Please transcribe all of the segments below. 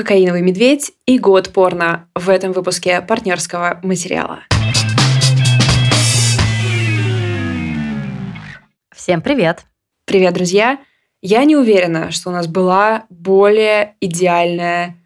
«Кокаиновый медведь» и «Год порно» в этом выпуске партнерского материала. Всем привет! Привет, друзья! Я не уверена, что у нас была более идеальная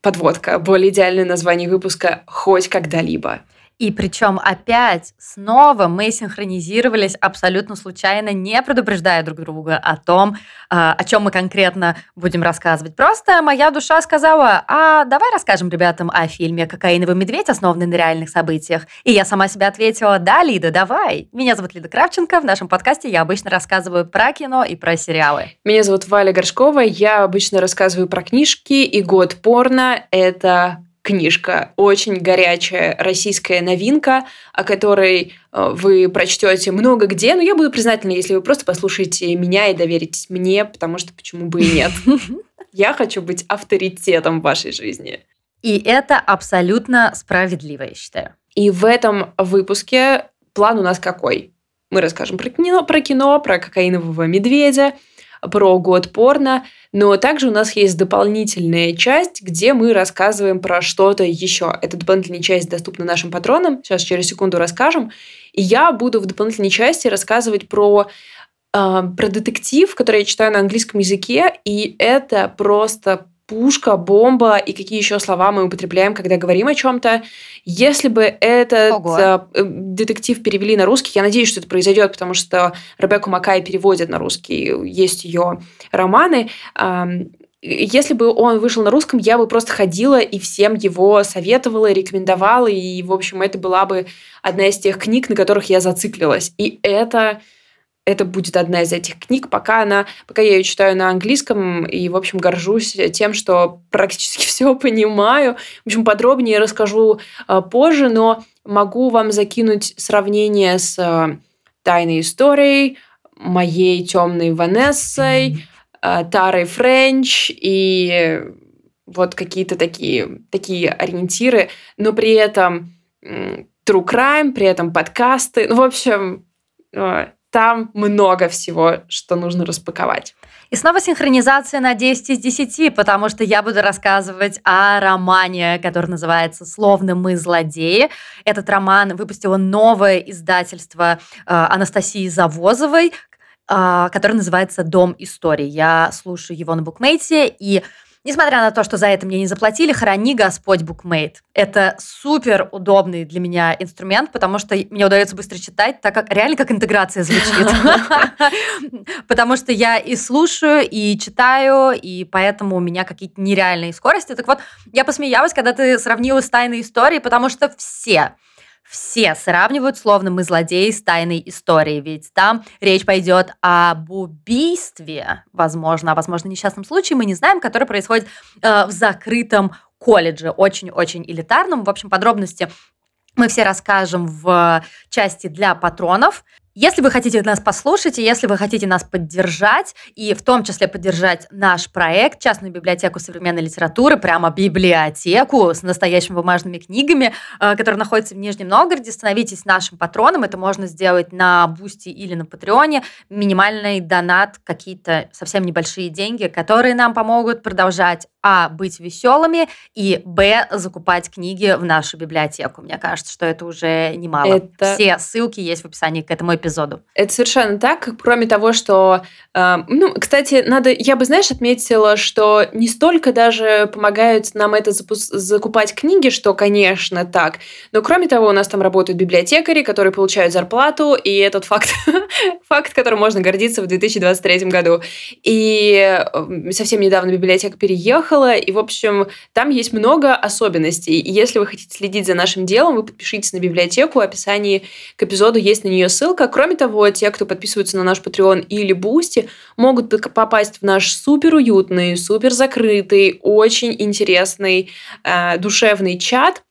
подводка, более идеальное название выпуска хоть когда-либо. И причем опять снова мы синхронизировались абсолютно случайно, не предупреждая друг друга о том, а, о чем мы конкретно будем рассказывать. Просто моя душа сказала, а давай расскажем ребятам о фильме «Кокаиновый медведь», основанный на реальных событиях. И я сама себе ответила, да, Лида, давай. Меня зовут Лида Кравченко, в нашем подкасте я обычно рассказываю про кино и про сериалы. Меня зовут Валя Горшкова, я обычно рассказываю про книжки, и год порно — это книжка, очень горячая российская новинка, о которой э, вы прочтете много где, но я буду признательна, если вы просто послушаете меня и доверитесь мне, потому что почему бы и нет. Я хочу быть авторитетом в вашей жизни. И это абсолютно справедливо, я считаю. И в этом выпуске план у нас какой? Мы расскажем про кино, про кино, про кокаинового медведя, про год порно, но также у нас есть дополнительная часть, где мы рассказываем про что-то еще. Эта дополнительная часть доступна нашим патронам, сейчас через секунду расскажем. И я буду в дополнительной части рассказывать про а, про детектив, который я читаю на английском языке, и это просто пушка, бомба и какие еще слова мы употребляем, когда говорим о чем-то. Если бы этот Ого. Э, детектив перевели на русский, я надеюсь, что это произойдет, потому что Ребекку Макай переводят на русский, есть ее романы. Если бы он вышел на русском, я бы просто ходила и всем его советовала, рекомендовала, и, в общем, это была бы одна из тех книг, на которых я зациклилась. И это это будет одна из этих книг, пока она, пока я ее читаю на английском и, в общем, горжусь тем, что практически все понимаю. В общем, подробнее расскажу а, позже, но могу вам закинуть сравнение с а, тайной историей, моей темной Ванессой, а, Тарой Френч и вот какие-то такие, такие ориентиры, но при этом true crime, при этом подкасты. Ну, в общем, там много всего, что нужно распаковать. И снова синхронизация на 10 из 10, потому что я буду рассказывать о романе, который называется «Словно мы злодеи». Этот роман выпустило новое издательство э, Анастасии Завозовой, э, который называется «Дом истории». Я слушаю его на букмейте, и Несмотря на то, что за это мне не заплатили, храни Господь букмейт. Это супер удобный для меня инструмент, потому что мне удается быстро читать, так как реально как интеграция звучит. Потому что я и слушаю, и читаю, и поэтому у меня какие-то нереальные скорости. Так вот, я посмеялась, когда ты сравнила с тайной историей, потому что все все сравнивают, словно мы злодеи с тайной историей, ведь там речь пойдет об убийстве, возможно, а возможно несчастном случае, мы не знаем, который происходит э, в закрытом колледже, очень-очень элитарном. В общем, подробности мы все расскажем в части для патронов. Если вы хотите нас послушать, и если вы хотите нас поддержать, и в том числе поддержать наш проект, частную библиотеку современной литературы, прямо библиотеку с настоящими бумажными книгами, э, которая находится в Нижнем Новгороде, становитесь нашим патроном. Это можно сделать на Boosty или на Патреоне. Минимальный донат, какие-то совсем небольшие деньги, которые нам помогут продолжать а. быть веселыми и б. закупать книги в нашу библиотеку. Мне кажется, что это уже немало. Это... Все ссылки есть в описании к этому эпизоду. Это совершенно так. Кроме того, что, э, ну, кстати, надо, я бы, знаешь, отметила, что не столько даже помогают нам это закупать книги, что, конечно, так. Но кроме того, у нас там работают библиотекари, которые получают зарплату, и этот факт, факт, которым можно гордиться в 2023 году. И совсем недавно библиотека переехала приехала, и, в общем, там есть много особенностей. И если вы хотите следить за нашим делом, вы подпишитесь на библиотеку, в описании к эпизоду есть на нее ссылка. Кроме того, те, кто подписываются на наш Patreon или Boosty, могут попасть в наш супер уютный, супер закрытый, очень интересный, э, душевный чат,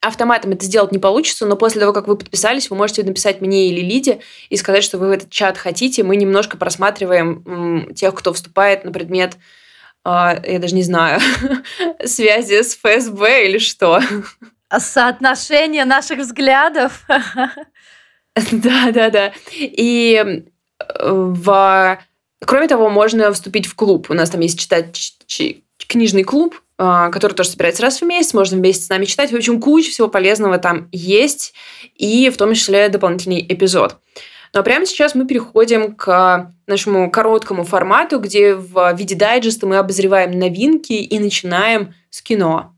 автоматом это сделать не получится, но после того, как вы подписались, вы можете написать мне или Лиде и сказать, что вы в этот чат хотите. Мы немножко просматриваем м, тех, кто вступает на предмет я даже не знаю, связи с ФСБ или что. Соотношение наших взглядов. Да, да, да. И в... Кроме того, можно вступить в клуб. У нас там есть читать книжный клуб, а, который тоже собирается раз в месяц, можно вместе с нами читать. В общем, куча всего полезного там есть, и в том числе дополнительный эпизод. А прямо сейчас мы переходим к нашему короткому формату, где в виде дайджеста мы обозреваем новинки и начинаем с кино.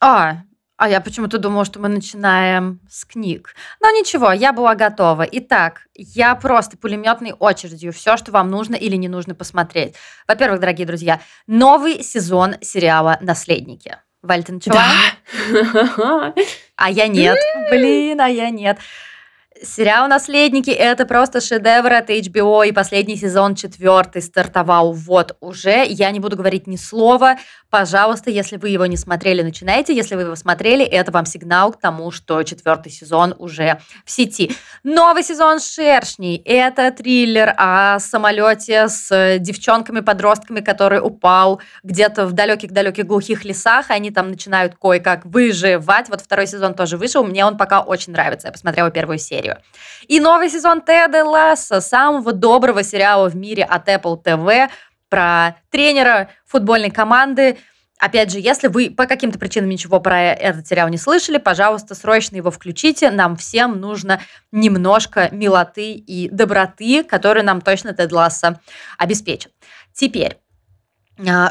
А, а я почему-то думала, что мы начинаем с книг. Но ничего, я была готова. Итак, я просто пулеметной очередью все, что вам нужно или не нужно посмотреть. Во-первых, дорогие друзья, новый сезон сериала «Наследники». Валь, ты начала? Да. А я нет. Блин, а я нет. Сериал «Наследники» — это просто шедевр от HBO, и последний сезон, четвертый, стартовал вот уже. Я не буду говорить ни слова. Пожалуйста, если вы его не смотрели, начинайте. Если вы его смотрели, это вам сигнал к тому, что четвертый сезон уже в сети. Новый сезон «Шершней» — это триллер о самолете с девчонками-подростками, который упал где-то в далеких-далеких глухих лесах, и они там начинают кое-как выживать. Вот второй сезон тоже вышел, мне он пока очень нравится. Я посмотрела первую серию серию. И новый сезон Теда Ласса, самого доброго сериала в мире от Apple TV про тренера футбольной команды. Опять же, если вы по каким-то причинам ничего про этот сериал не слышали, пожалуйста, срочно его включите. Нам всем нужно немножко милоты и доброты, которые нам точно Тед Ласса обеспечит. Теперь,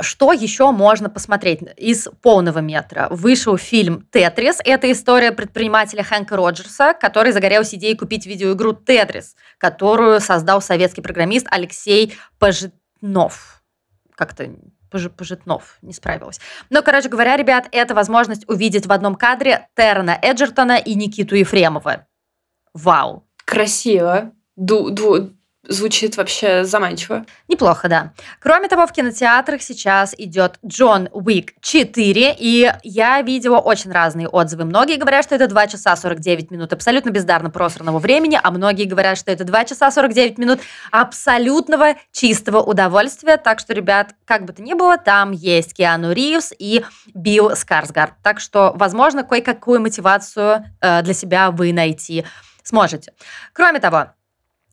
что еще можно посмотреть из полного метра? Вышел фильм «Тетрис». Это история предпринимателя Хэнка Роджерса, который загорелся идеей купить видеоигру «Тетрис», которую создал советский программист Алексей Пожитнов. Как-то Пожитнов, не справилась. Но, короче говоря, ребят, это возможность увидеть в одном кадре Террена Эджертона и Никиту Ефремова. Вау. Красиво. Ду, ду, Звучит вообще заманчиво. Неплохо, да. Кроме того, в кинотеатрах сейчас идет Джон Уик 4, и я видела очень разные отзывы. Многие говорят, что это 2 часа 49 минут абсолютно бездарно просранного времени, а многие говорят, что это 2 часа 49 минут абсолютного чистого удовольствия. Так что, ребят, как бы то ни было, там есть Киану Ривз и Билл Скарсгард. Так что, возможно, кое-какую мотивацию э, для себя вы найти сможете. Кроме того,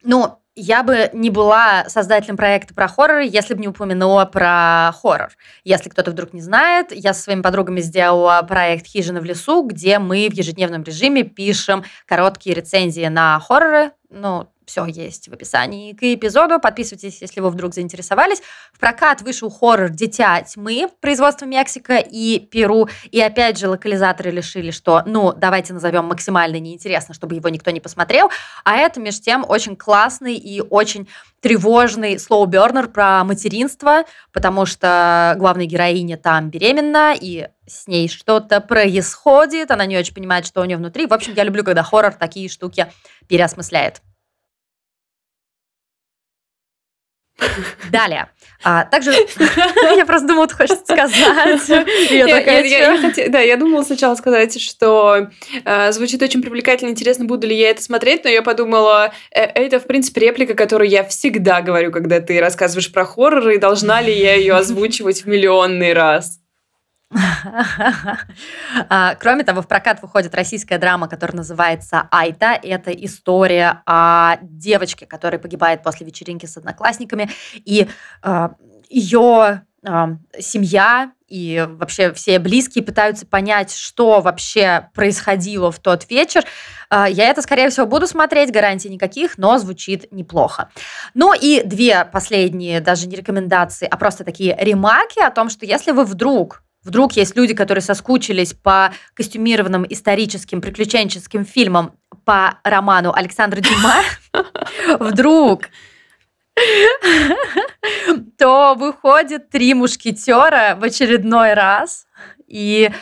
ну, я бы не была создателем проекта про хоррор, если бы не упомянула про хоррор. Если кто-то вдруг не знает, я со своими подругами сделала проект «Хижина в лесу», где мы в ежедневном режиме пишем короткие рецензии на хорроры, ну, все есть в описании к эпизоду. Подписывайтесь, если вы вдруг заинтересовались. В прокат вышел хоррор «Дитя тьмы» производства Мексика и Перу. И опять же локализаторы решили, что, ну, давайте назовем максимально неинтересно, чтобы его никто не посмотрел. А это, между тем, очень классный и очень тревожный слоу-бернер про материнство, потому что главная героиня там беременна, и с ней что-то происходит, она не очень понимает, что у нее внутри. В общем, я люблю, когда хоррор такие штуки переосмысляет. Далее. А, также я просто думала, ты хочешь сказать. Я такая, Да, я думала сначала сказать, что э, звучит очень привлекательно, интересно, буду ли я это смотреть, но я подумала, э, это, в принципе, реплика, которую я всегда говорю, когда ты рассказываешь про хорроры, и должна ли я ее озвучивать в миллионный раз. А, кроме того, в прокат выходит российская драма, которая называется «Айта». Это история о девочке, которая погибает после вечеринки с одноклассниками. И а, ее а, семья и вообще все близкие пытаются понять, что вообще происходило в тот вечер. Я это, скорее всего, буду смотреть, гарантий никаких, но звучит неплохо. Ну и две последние, даже не рекомендации, а просто такие ремарки о том, что если вы вдруг Вдруг есть люди, которые соскучились по костюмированным историческим приключенческим фильмам по роману Александра Дюма. Вдруг то выходит три мушкетера в очередной раз. И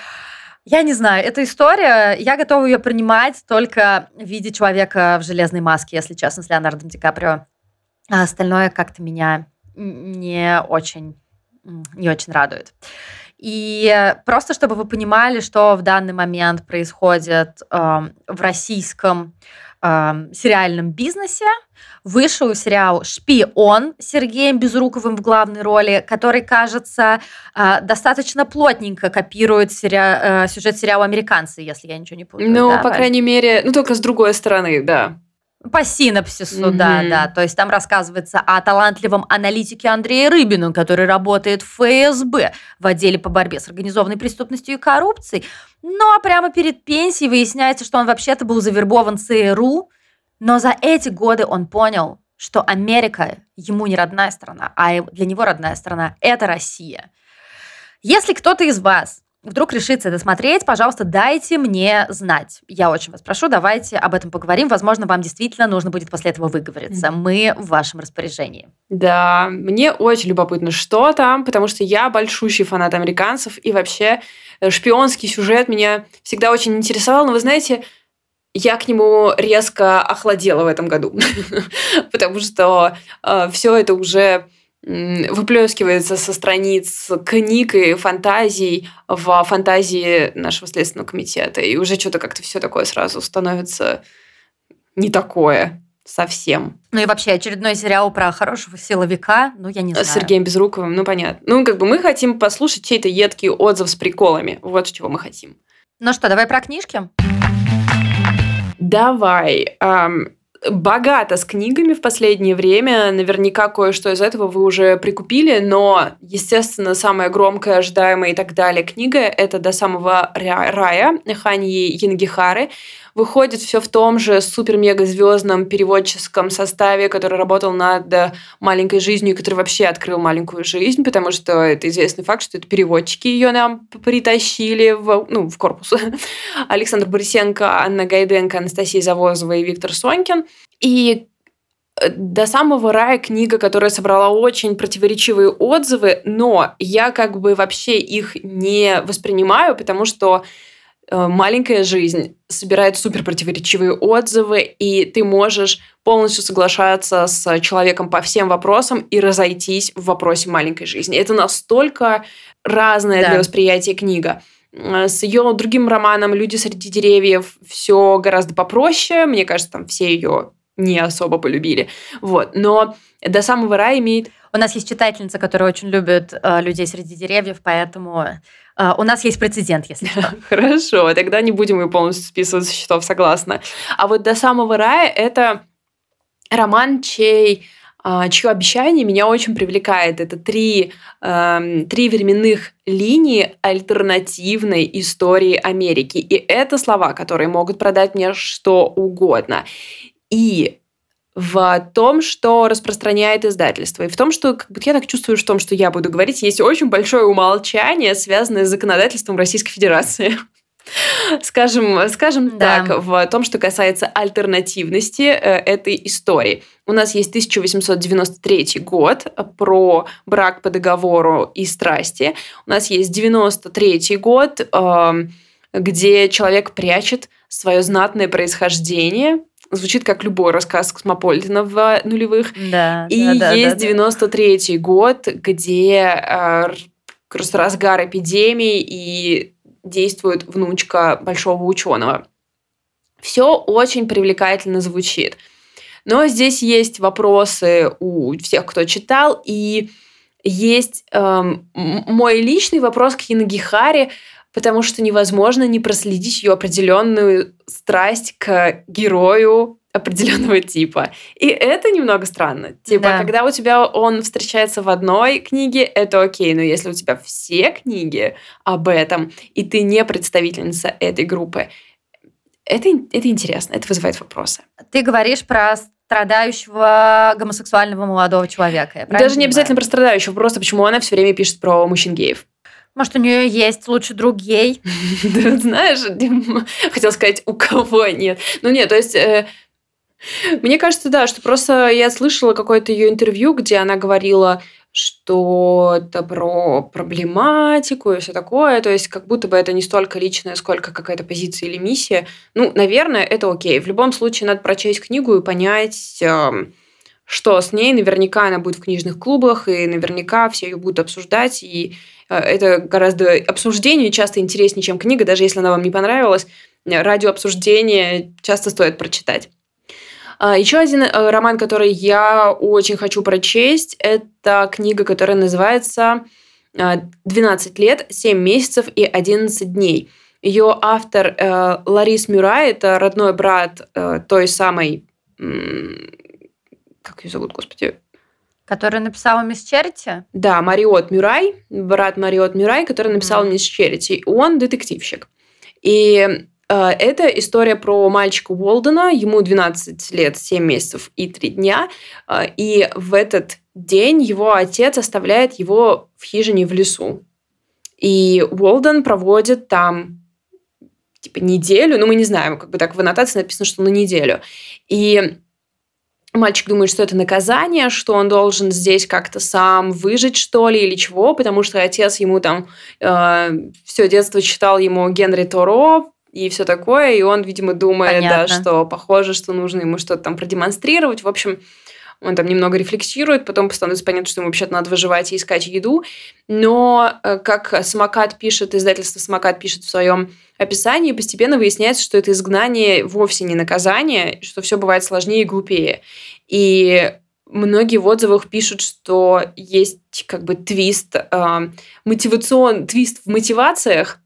я не знаю, эта история, я готова ее принимать только в виде человека в железной маске, если честно, с Леонардо Ди Каприо. А остальное как-то меня не очень, не очень радует. И просто чтобы вы понимали, что в данный момент происходит э, в российском э, сериальном бизнесе, вышел сериал «Шпион» с Сергеем Безруковым в главной роли, который, кажется, э, достаточно плотненько копирует сери- э, сюжет сериала «Американцы», если я ничего не путаю. Ну, да, по Валь? крайней мере, ну только с другой стороны, да. По синапсису, mm-hmm. да, да. То есть там рассказывается о талантливом аналитике Андрее Рыбину, который работает в ФСБ в отделе по борьбе с организованной преступностью и коррупцией. Ну а прямо перед пенсией выясняется, что он вообще-то был завербован ЦРУ, но за эти годы он понял, что Америка ему не родная страна, а для него родная страна – это Россия. Если кто-то из вас вдруг решится это смотреть, пожалуйста, дайте мне знать. Я очень вас прошу, давайте об этом поговорим. Возможно, вам действительно нужно будет после этого выговориться. Мы в вашем распоряжении. Да, мне очень любопытно, что там, потому что я большущий фанат американцев, и вообще э, шпионский сюжет меня всегда очень интересовал. Но вы знаете, я к нему резко охладела в этом году, потому что э, все это уже выплескивается со страниц книг и фантазий в фантазии нашего Следственного комитета. И уже что-то как-то все такое сразу становится не такое совсем. Ну и вообще очередной сериал про хорошего силовика, ну я не знаю. С Сергеем Безруковым, ну понятно. Ну как бы мы хотим послушать чей-то едкий отзыв с приколами. Вот чего мы хотим. Ну что, давай про книжки? Давай богато с книгами в последнее время. Наверняка кое-что из этого вы уже прикупили, но, естественно, самая громкая, ожидаемая и так далее книга – это «До самого рая» Ханьи Янгихары. Выходит все в том же супер-мега-звездном переводческом составе, который работал над «Маленькой жизнью», который вообще открыл «Маленькую жизнь», потому что это известный факт, что это переводчики ее нам притащили в, ну, в корпус. Александр Борисенко, Анна Гайденко, Анастасия Завозова и Виктор Сонькин. И э, до самого рая книга, которая собрала очень противоречивые отзывы, но я как бы вообще их не воспринимаю, потому что Э, маленькая жизнь собирает супер противоречивые отзывы, и ты можешь полностью соглашаться с человеком по всем вопросам и разойтись в вопросе маленькой жизни. Это настолько разная да. для восприятия книга. Э, с ее другим романом «Люди среди деревьев» все гораздо попроще. Мне кажется, там все ее не особо полюбили. Вот. Но «До самого рая» имеет... У нас есть читательница, которая очень любит э, «Людей среди деревьев», поэтому Uh, у нас есть прецедент, если что. Хорошо, тогда не будем ее полностью списывать со счетов, согласна. А вот «До самого рая» — это роман, чей а, чье обещание меня очень привлекает. Это три, э, три временных линии альтернативной истории Америки. И это слова, которые могут продать мне что угодно. И в том, что распространяет издательство. И в том, что как бы, я так чувствую, что в том, что я буду говорить, есть очень большое умолчание, связанное с законодательством Российской Федерации. Скажем, скажем да. так, в том, что касается альтернативности э, этой истории. У нас есть 1893 год про брак по договору и страсти. У нас есть 93 год, э, где человек прячет свое знатное происхождение звучит как любой рассказ Космополитена в нулевых. Да, и да, есть да, 93-й год, где э, разгар эпидемии и действует внучка большого ученого. Все очень привлекательно звучит. Но здесь есть вопросы у всех, кто читал, и есть эм, мой личный вопрос к Хинагихаре – потому что невозможно не проследить ее определенную страсть к герою определенного типа. И это немного странно. Типа, да. когда у тебя он встречается в одной книге, это окей, но если у тебя все книги об этом, и ты не представительница этой группы, это, это интересно, это вызывает вопросы. Ты говоришь про страдающего гомосексуального молодого человека. Даже не обязательно про страдающего, просто почему она все время пишет про мужчин-геев. Может, у нее есть лучше друг гей? знаешь, хотел сказать, у кого нет. Ну нет, то есть... Э, мне кажется, да, что просто я слышала какое-то ее интервью, где она говорила, что это про проблематику и все такое. То есть, как будто бы это не столько личное, сколько какая-то позиция или миссия. Ну, наверное, это окей. В любом случае, надо прочесть книгу и понять, эм, что с ней. Наверняка она будет в книжных клубах, и наверняка все ее будут обсуждать. И это гораздо обсуждение часто интереснее, чем книга, даже если она вам не понравилась. Радио обсуждения часто стоит прочитать. А, Еще один э, роман, который я очень хочу прочесть, это книга, которая называется «12 лет, 7 месяцев и 11 дней». Ее автор э, Ларис Мюрай, это родной брат той самой как ее зовут, господи? Которая написала «Мисс Черити»? Да, Мариот Мюрай, брат Мариот Мюрай, который написал mm. «Мисс Черити». Он детективщик. И э, это история про мальчика Уолдена, ему 12 лет, 7 месяцев и 3 дня. Э, и в этот день его отец оставляет его в хижине в лесу. И Уолден проводит там типа неделю, ну мы не знаем, как бы так в аннотации написано, что на неделю. И мальчик думает, что это наказание, что он должен здесь как-то сам выжить, что ли, или чего, потому что отец ему там э, все детство читал ему Генри Торо и все такое, и он, видимо, думает, да, что похоже, что нужно ему что-то там продемонстрировать. В общем, он там немного рефлексирует, потом становится понятно, что ему вообще надо выживать и искать еду. Но, э, как Самокат пишет, издательство Самокат пишет в своем описании, постепенно выясняется, что это изгнание вовсе не наказание, что все бывает сложнее и глупее. И многие в отзывах пишут, что есть как бы твист, э, мотивацион, твист в мотивациях,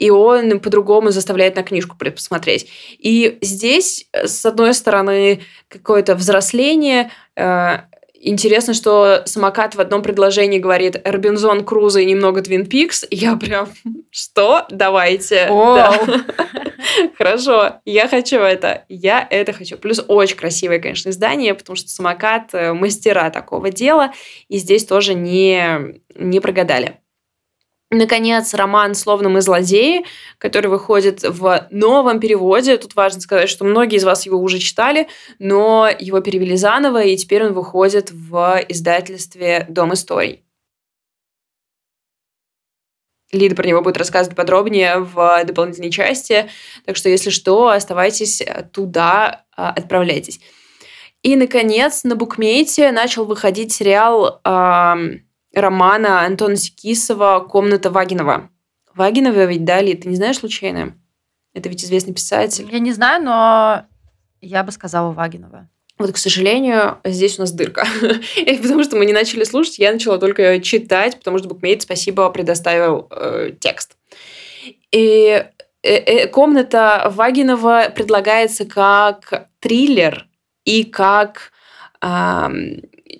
и он по-другому заставляет на книжку посмотреть. И здесь, с одной стороны, какое-то взросление, э, Интересно, что самокат в одном предложении говорит Робинзон Крузо и немного Твин Пикс. Я прям, что? Давайте. Да. Хорошо, я хочу это. Я это хочу. Плюс очень красивое, конечно, издание, потому что самокат э, мастера такого дела. И здесь тоже не, не прогадали. Наконец, роман «Словно мы злодеи», который выходит в новом переводе. Тут важно сказать, что многие из вас его уже читали, но его перевели заново, и теперь он выходит в издательстве «Дом историй». Лида про него будет рассказывать подробнее в дополнительной части. Так что, если что, оставайтесь туда, а, отправляйтесь. И, наконец, на букмейте начал выходить сериал романа Антона Секисова «Комната Вагинова». Вагинова ведь, да, Ли, ты не знаешь случайно? Это ведь известный писатель. Я не знаю, но я бы сказала Вагинова. Вот, к сожалению, здесь у нас дырка. И потому что мы не начали слушать, я начала только читать, потому что букмейт, спасибо, предоставил э, текст. И э, э, комната Вагинова предлагается как триллер и как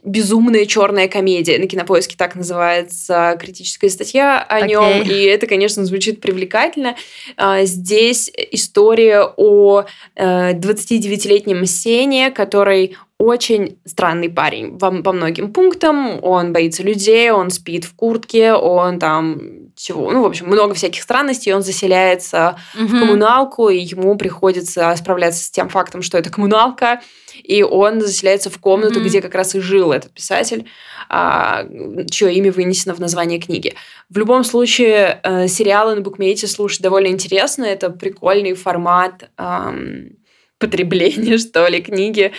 безумная черная комедия. На кинопоиске так называется критическая статья о okay. нем. И это, конечно, звучит привлекательно. А, здесь история о 29-летнем э, Сене, который очень странный парень по, по многим пунктам. Он боится людей, он спит в куртке, он там чего, ну, в общем, много всяких странностей. Он заселяется угу. в коммуналку, и ему приходится справляться с тем фактом, что это коммуналка, и он заселяется в комнату, mm-hmm. где как раз и жил этот писатель, а, чье имя вынесено в название книги. В любом случае, э, сериалы на букмейте слушать довольно интересно, это прикольный формат эм, потребления, что ли, книги.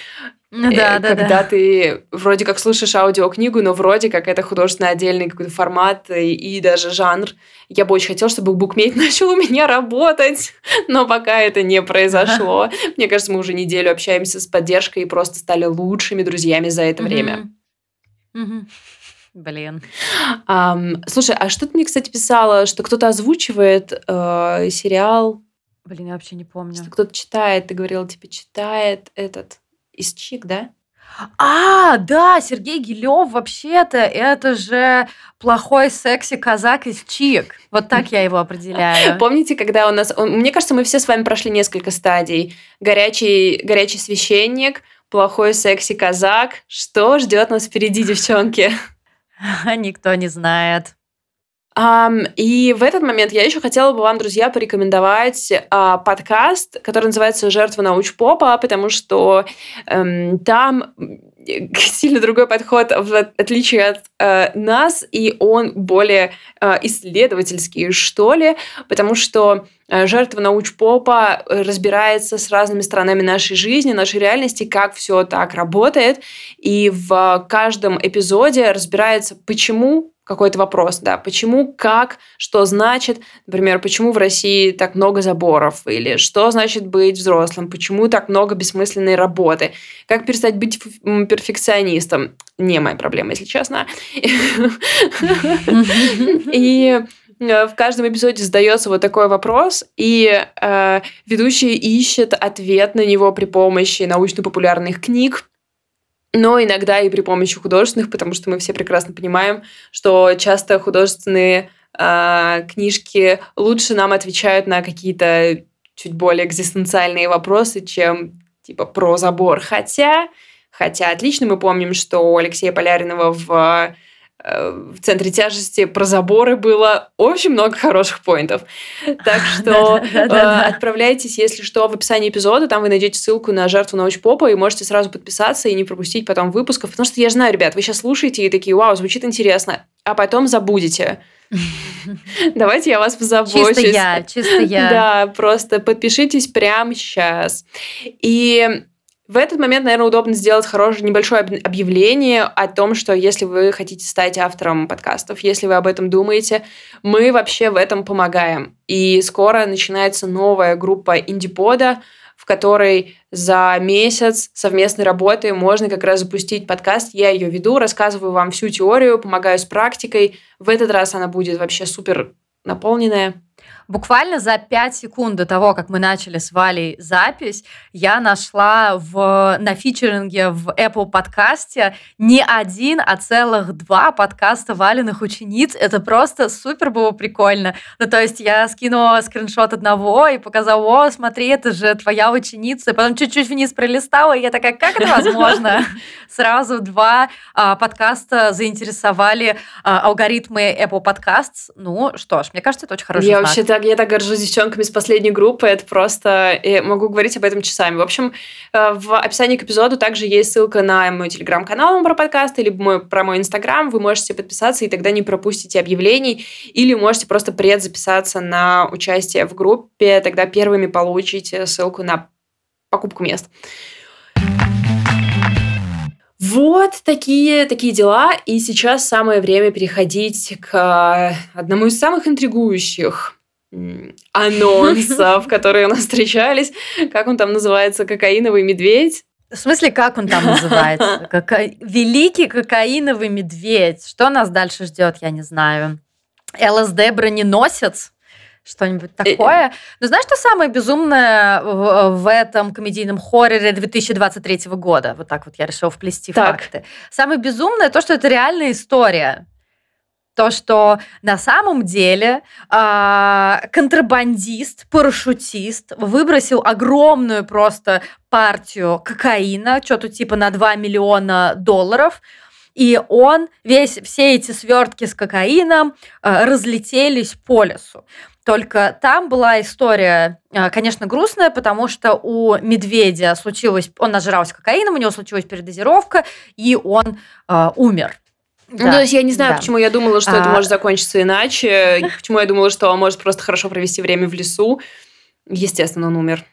Ну, да, да, когда да. ты вроде как слушаешь аудиокнигу, но вроде как это художественно отдельный какой-то формат и, и даже жанр. Я бы очень хотела, чтобы букмейт начал у меня работать, но пока это не произошло. Мне кажется, мы уже неделю общаемся с поддержкой и просто стали лучшими друзьями за это время. Блин. Um, слушай, а что ты мне, кстати, писала, что кто-то озвучивает э, сериал? Блин, я вообще не помню. Что кто-то читает, ты говорила, типа, читает этот из ЧИК, да? А, да, Сергей Гилев вообще-то это же плохой секси-казак из ЧИК. Вот так я его определяю. Помните, когда у нас... Мне кажется, мы все с вами прошли несколько стадий. Горячий, горячий священник, плохой секси-казак. Что ждет нас впереди, девчонки? Никто не знает. И в этот момент я еще хотела бы вам, друзья, порекомендовать uh, подкаст, который называется «Жертва научпопа», потому что um, там сильно другой подход, в отличие от э, нас, и он более э, исследовательский, что ли, потому что э, жертва научпопа разбирается с разными сторонами нашей жизни, нашей реальности, как все так работает, и в каждом эпизоде разбирается, почему какой-то вопрос, да, почему, как, что значит, например, почему в России так много заборов, или что значит быть взрослым, почему так много бессмысленной работы, как перестать быть перфекционистом, не моя проблема, если честно. И э, в каждом эпизоде задается вот такой вопрос, и э, ведущий ищет ответ на него при помощи научно-популярных книг, но иногда и при помощи художественных, потому что мы все прекрасно понимаем, что часто художественные э, книжки лучше нам отвечают на какие-то чуть более экзистенциальные вопросы, чем типа про забор. Хотя, хотя отлично мы помним, что у Алексея Поляринова в в центре тяжести про заборы было очень много хороших поинтов. Так что э, отправляйтесь, если что, в описании эпизода, там вы найдете ссылку на жертву научпопа и можете сразу подписаться и не пропустить потом выпусков, потому что я знаю, ребят, вы сейчас слушаете и такие, вау, звучит интересно, а потом забудете. Давайте я вас позабочусь. Чисто я, чисто я. Да, просто подпишитесь прямо сейчас. И в этот момент, наверное, удобно сделать хорошее небольшое объявление о том, что если вы хотите стать автором подкастов, если вы об этом думаете, мы вообще в этом помогаем. И скоро начинается новая группа инди-пода, в которой за месяц совместной работы можно как раз запустить подкаст. Я ее веду, рассказываю вам всю теорию, помогаю с практикой. В этот раз она будет вообще супер наполненная. Буквально за 5 секунд до того, как мы начали с Валей запись, я нашла в, на фичеринге в Apple подкасте не один, а целых два подкаста Валиных учениц. Это просто супер было прикольно. Ну, то есть я скинула скриншот одного и показала, о, смотри, это же твоя ученица. И потом чуть-чуть вниз пролистала, и я такая, как это возможно? Сразу два а, подкаста заинтересовали а, алгоритмы Apple Podcasts. Ну, что ж, мне кажется, это очень хороший я знак. вообще так, я так горжусь девчонками с последней группы, это просто... Я могу говорить об этом часами. В общем, э, в описании к эпизоду также есть ссылка на мой телеграм-канал про подкасты, либо мой, про мой инстаграм. Вы можете подписаться, и тогда не пропустите объявлений. Или можете просто предзаписаться на участие в группе, тогда первыми получите ссылку на покупку мест. Вот такие, такие дела. И сейчас самое время переходить к одному из самых интригующих анонсов, которые у нас встречались. Как он там называется? Кокаиновый медведь? В смысле, как он там называется? Кока... Великий кокаиновый медведь. Что нас дальше ждет, я не знаю. ЛСД броненосец? Что-нибудь э, такое. Но знаешь, что самое безумное в, в этом комедийном хорроре 2023 года? Вот так вот я решила вплести так. факты. Самое безумное то, что это реальная история то, что на самом деле э, контрабандист, парашютист выбросил огромную просто партию кокаина, что-то типа на 2 миллиона долларов, и он, весь, все эти свертки с кокаином э, разлетелись по лесу. Только там была история, э, конечно, грустная, потому что у медведя случилось, он нажрался кокаином, у него случилась передозировка, и он э, умер. Да. Ну, то есть я не знаю, да. почему я думала, что а... это может закончиться иначе, почему я думала, что он может просто хорошо провести время в лесу. Естественно, он умер.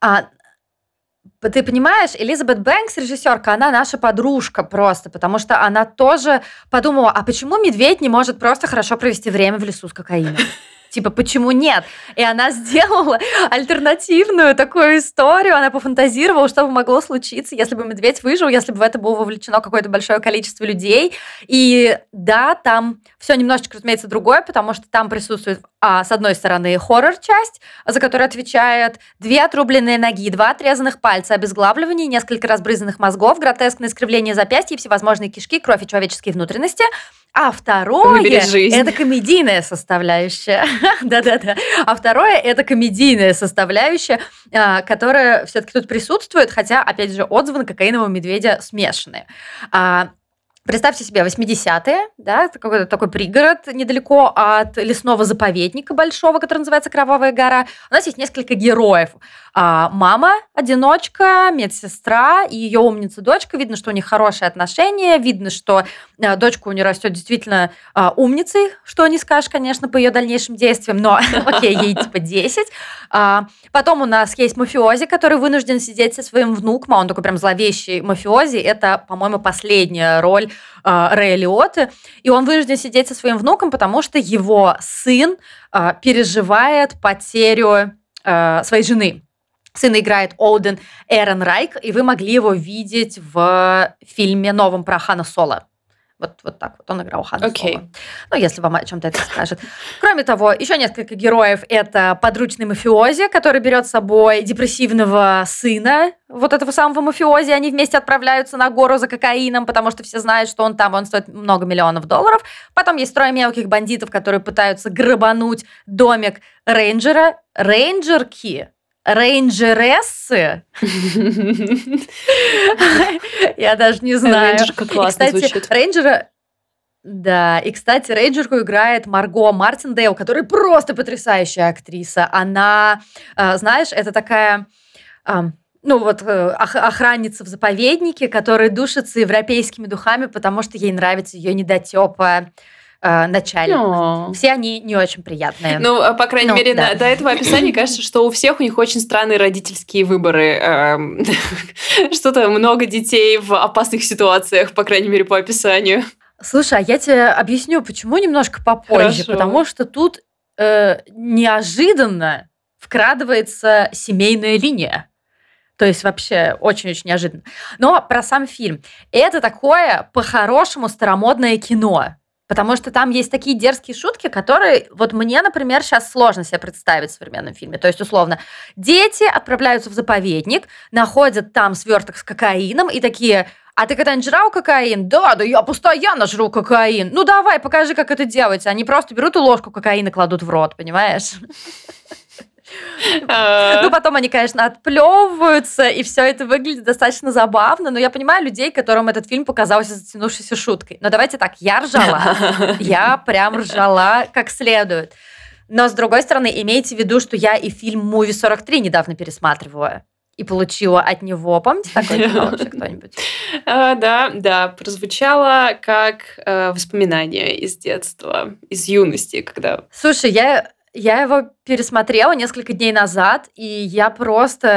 А, ты понимаешь, Элизабет Бэнкс, режиссерка, она наша подружка просто, потому что она тоже подумала, а почему медведь не может просто хорошо провести время в лесу с кокаином? Типа, почему нет? И она сделала альтернативную такую историю. Она пофантазировала, что бы могло случиться, если бы медведь выжил, если бы в это было вовлечено какое-то большое количество людей. И да, там все немножечко, разумеется, другое, потому что там присутствует, а, с одной стороны, хоррор-часть, за которую отвечает две отрубленные ноги, два отрезанных пальца, обезглавливание, несколько разбрызанных мозгов, гротескное искривление запястья, всевозможные кишки, кровь и человеческие внутренности – а второе – это комедийная составляющая. Да-да-да. А второе – это комедийная составляющая, а, которая все-таки тут присутствует, хотя, опять же, отзывы на кокаинового медведя смешанные. А, Представьте себе 80-е, да, какой-то такой пригород недалеко от лесного заповедника большого, который называется Кровавая гора. У нас есть несколько героев. А, мама, одиночка, медсестра и ее умница дочка. Видно, что у них хорошие отношения, видно, что дочка у нее растет действительно а, умницей, что не скажешь, конечно, по ее дальнейшим действиям, но окей, ей типа 10. А, потом у нас есть мафиози, который вынужден сидеть со своим внуком, а он такой прям зловещий мафиози. Это, по-моему, последняя роль Рэя Лиоты. И он вынужден сидеть со своим внуком, потому что его сын переживает потерю своей жены. Сын играет Оуден Эрен Райк, и вы могли его видеть в фильме новом про Хана Соло. Вот, вот так вот он играл Хан Окей. Соло. Ну, если вам о чем-то это скажет. Кроме того, еще несколько героев. Это подручный мафиози, который берет с собой депрессивного сына вот этого самого мафиози. Они вместе отправляются на гору за кокаином, потому что все знают, что он там, он стоит много миллионов долларов. Потом есть трое мелких бандитов, которые пытаются грабануть домик рейнджера. Рейнджерки рейнджерессы. Я даже не знаю. Рейнджерка классно звучит. рейнджера... Да, и, кстати, рейнджерку играет Марго Мартиндейл, которая просто потрясающая актриса. Она, э, знаешь, это такая... ну вот э, ох- охранница в заповеднике, которая душится европейскими духами, потому что ей нравится ее недотепа э, начальник. О. Все они не очень приятные. Ну, а, по крайней Ну, мере, да. на- до этого описания кажется, что у всех у них очень странные родительские выборы. Эм, Что-то много детей в опасных ситуациях, по крайней мере, по описанию. Слушай, а я тебе объясню, почему немножко попозже. Хорошо. Потому что тут э, неожиданно вкрадывается семейная линия. То есть вообще очень-очень неожиданно. Но про сам фильм. Это такое по-хорошему старомодное кино. Потому что там есть такие дерзкие шутки, которые вот мне, например, сейчас сложно себе представить в современном фильме. То есть, условно, дети отправляются в заповедник, находят там сверток с кокаином и такие, а ты когда-нибудь жрал кокаин? Да, да я постоянно жру кокаин. Ну давай, покажи, как это делается. Они просто берут и ложку кокаина кладут в рот, понимаешь? А, Ну, потом они, конечно, отплевываются, и все это выглядит достаточно забавно, но я понимаю людей, которым этот фильм показался затянувшейся шуткой. Но давайте так, я ржала. Я прям ржала как следует. Но, с другой стороны, имейте в виду, что я и фильм «Муви 43» недавно пересматривала. И получила от него, помните кино вообще кто-нибудь? а, Да, да, прозвучало как э, воспоминание из детства, из юности, когда... Слушай, я, я его пересмотрела несколько дней назад, и я просто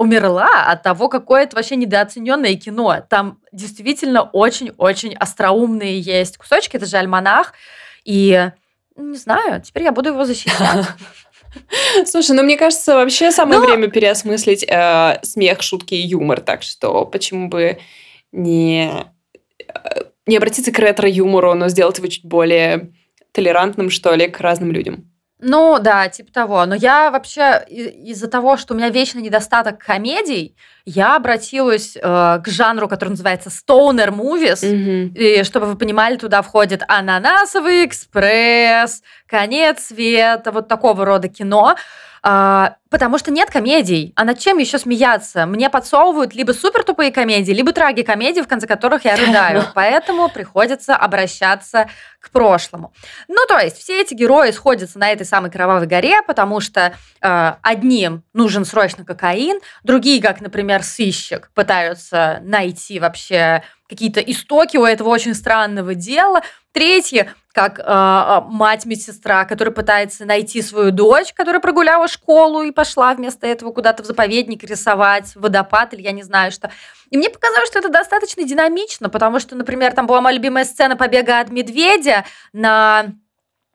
э, умерла от того, какое это вообще недооцененное кино. Там действительно очень-очень остроумные есть кусочки, это же альманах, и не знаю, теперь я буду его защищать. Слушай, ну мне кажется, вообще самое Но- время переосмыслить э, смех, шутки и юмор, так что почему бы не, э, не обратиться к ретро-юмору, но сделать его чуть более толерантным, что ли, к разным людям. Ну да, типа того. Но я вообще из-за того, что у меня вечно недостаток комедий, я обратилась э, к жанру, который называется stoner movies. И чтобы вы понимали, туда входит «Ананасовый экспресс», «Конец света», вот такого рода кино. А, потому что нет комедий. А над чем еще смеяться? Мне подсовывают либо супер тупые комедии, либо трагикомедии, в конце которых я рыдаю. Поэтому приходится обращаться к прошлому. Ну, то есть, все эти герои сходятся на этой самой кровавой горе, потому что э, одним нужен срочно кокаин, другие, как, например, сыщик, пытаются найти вообще какие-то истоки у этого очень странного дела. Третьи, как э, мать-медсестра, которая пытается найти свою дочь, которая прогуляла школу и пошла вместо этого куда-то в заповедник рисовать водопад или я не знаю что. И мне показалось, что это достаточно динамично, потому что, например, там была моя любимая сцена побега от медведя на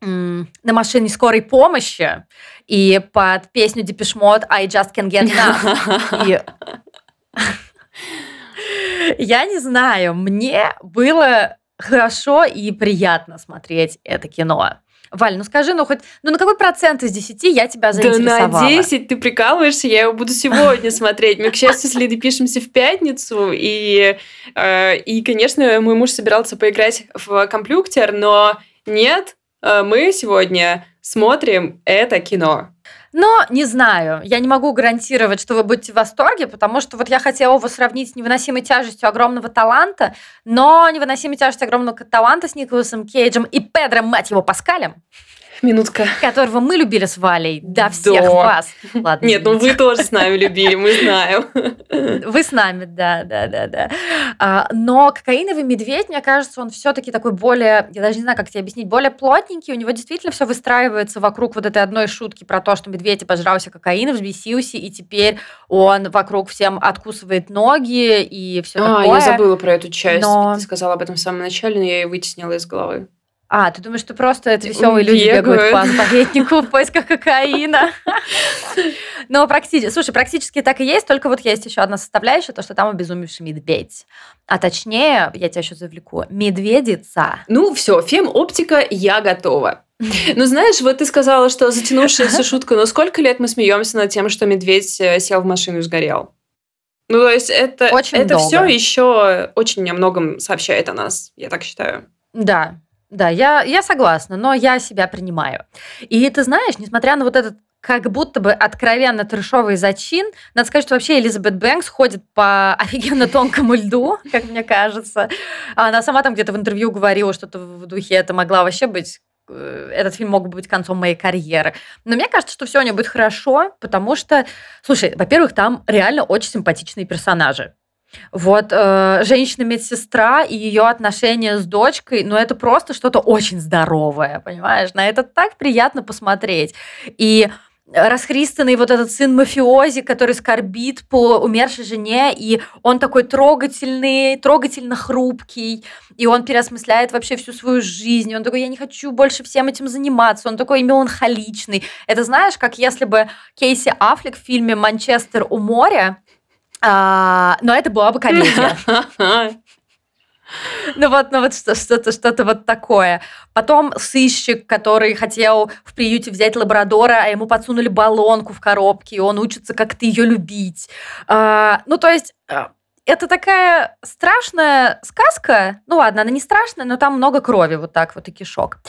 на машине скорой помощи и под песню Депешмот I just can't get enough. И я не знаю, мне было хорошо и приятно смотреть это кино. Валь, ну скажи, ну хоть, ну на какой процент из 10 я тебя Да заинтересовала? на 10 ты прикалываешься, я его буду сегодня смотреть. Мы, к счастью, с Лидой пишемся в пятницу, и, э, и, конечно, мой муж собирался поиграть в компьютер, но нет, э, мы сегодня смотрим это кино. Но не знаю, я не могу гарантировать, что вы будете в восторге, потому что вот я хотела его сравнить с невыносимой тяжестью огромного таланта, но невыносимой тяжестью огромного таланта с Николасом Кейджем и Педром, мать его, Паскалем, Минутка. которого мы любили с Валей до всех Да. вас. Ладно, Нет, ну вы тоже с нами любили, мы знаем. Вы с нами, да, да, да, да. А, но кокаиновый медведь, мне кажется, он все-таки такой более, я даже не знаю, как тебе объяснить, более плотненький. У него действительно все выстраивается вокруг вот этой одной шутки про то, что медведь обожрался кокаина, взбесился, и теперь он вокруг всем откусывает ноги и все А, такое. я забыла про эту часть. Но- Ты сказала об этом в самом начале, но я ее вытеснила из головы. А, ты думаешь, что просто это веселые люди бегают по заповеднику в поисках кокаина? Но практически, слушай, практически так и есть, только вот есть еще одна составляющая, то, что там обезумевший медведь. А точнее, я тебя еще завлеку, медведица. Ну все, фем-оптика, я готова. Ну, знаешь, вот ты сказала, что затянувшаяся шутка, но сколько лет мы смеемся над тем, что медведь э, сел в машину и сгорел? Ну, то есть это, очень это все еще очень о многом сообщает о нас, я так считаю. Да, да, я, я согласна, но я себя принимаю. И ты знаешь, несмотря на вот этот как будто бы откровенно трешовый зачин. Надо сказать, что вообще Элизабет Бэнкс ходит по офигенно тонкому льду, как мне кажется. Она сама там где-то в интервью говорила что-то в духе, это могла вообще быть э, этот фильм мог бы быть концом моей карьеры. Но мне кажется, что все у нее будет хорошо, потому что, слушай, во-первых, там реально очень симпатичные персонажи. Вот э, женщина-медсестра и ее отношения с дочкой, ну это просто что-то очень здоровое, понимаешь? На это так приятно посмотреть. И расхристанный вот этот сын мафиози, который скорбит по умершей жене, и он такой трогательный, трогательно хрупкий, и он переосмысляет вообще всю свою жизнь, он такой, я не хочу больше всем этим заниматься, он такой меланхоличный. Это знаешь, как если бы Кейси Аффлек в фильме «Манчестер у моря» А, но это была бы комедия. Ну вот, ну вот что-то, что-то вот такое. Потом сыщик, который хотел в приюте взять лабрадора, а ему подсунули баллонку в коробке, и он учится как-то ее любить. А, ну, то есть а, это такая страшная сказка. Ну ладно, она не страшная, но там много крови, вот так вот и кишок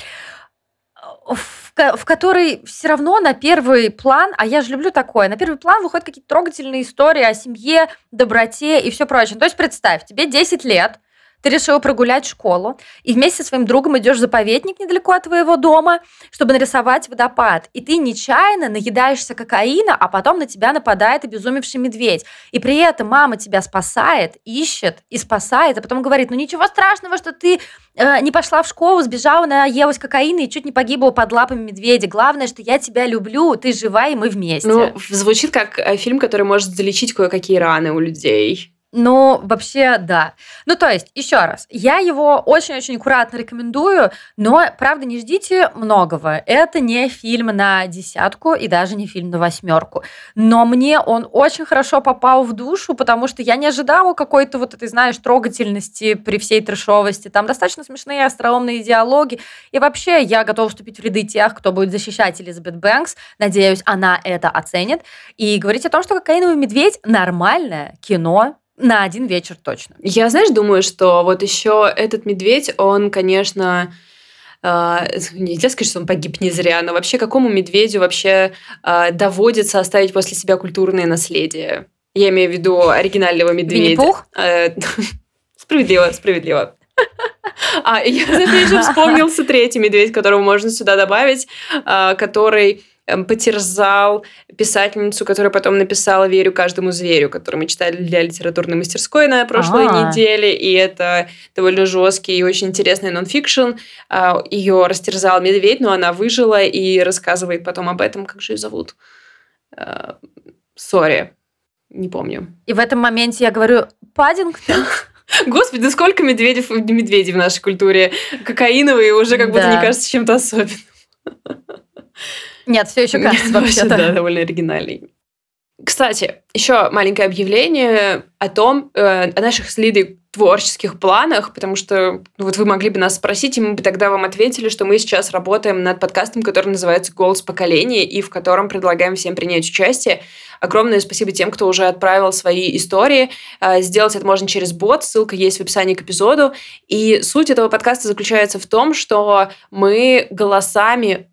в, в которой все равно на первый план, а я же люблю такое, на первый план выходят какие-то трогательные истории о семье, доброте и все прочее. То есть представь, тебе 10 лет, ты решила прогулять школу, и вместе со своим другом идешь в заповедник недалеко от твоего дома, чтобы нарисовать водопад. И ты нечаянно наедаешься кокаина, а потом на тебя нападает обезумевший медведь. И при этом мама тебя спасает, ищет и спасает, а потом говорит, ну ничего страшного, что ты э, не пошла в школу, сбежала, наелась кокаина и чуть не погибла под лапами медведя. Главное, что я тебя люблю, ты жива, и мы вместе. Ну, звучит как э, фильм, который может залечить кое-какие раны у людей. Ну, вообще, да. Ну, то есть, еще раз, я его очень-очень аккуратно рекомендую, но, правда, не ждите многого. Это не фильм на десятку и даже не фильм на восьмерку. Но мне он очень хорошо попал в душу, потому что я не ожидала какой-то вот этой, знаешь, трогательности при всей трешовости. Там достаточно смешные остроумные диалоги. И вообще, я готова вступить в ряды тех, кто будет защищать Элизабет Бэнкс. Надеюсь, она это оценит. И говорить о том, что «Кокаиновый медведь» — нормальное кино, на один вечер точно. Я, знаешь, думаю, что вот еще этот медведь, он, конечно, Uh, нельзя сказать, что он погиб не зря, но вообще какому медведю вообще uh, доводится оставить после себя культурное наследие? Я имею в виду оригинального медведя. Винни-Пух? Uh, справедливо, справедливо. А, я, еще вспомнился третий медведь, которого можно сюда добавить, который потерзал писательницу, которая потом написала «Верю каждому зверю», который мы читали для литературной мастерской на прошлой А-а-а. неделе, и это довольно жесткий и очень интересный нонфикшн. А, ее растерзал медведь, но она выжила и рассказывает потом об этом, как же ее зовут. Сори, не помню. И в этом моменте я говорю «Паддингтон». Господи, сколько медведев, медведей в нашей культуре. Кокаиновые уже как будто не кажется чем-то особенным. Нет, все еще кажется вообще Да, довольно оригинальный. Кстати, еще маленькое объявление о том, э, о наших с Лидой творческих планах, потому что ну, вот вы могли бы нас спросить, и мы бы тогда вам ответили, что мы сейчас работаем над подкастом, который называется «Голос поколения», и в котором предлагаем всем принять участие. Огромное спасибо тем, кто уже отправил свои истории. Э, сделать это можно через бот, ссылка есть в описании к эпизоду. И суть этого подкаста заключается в том, что мы голосами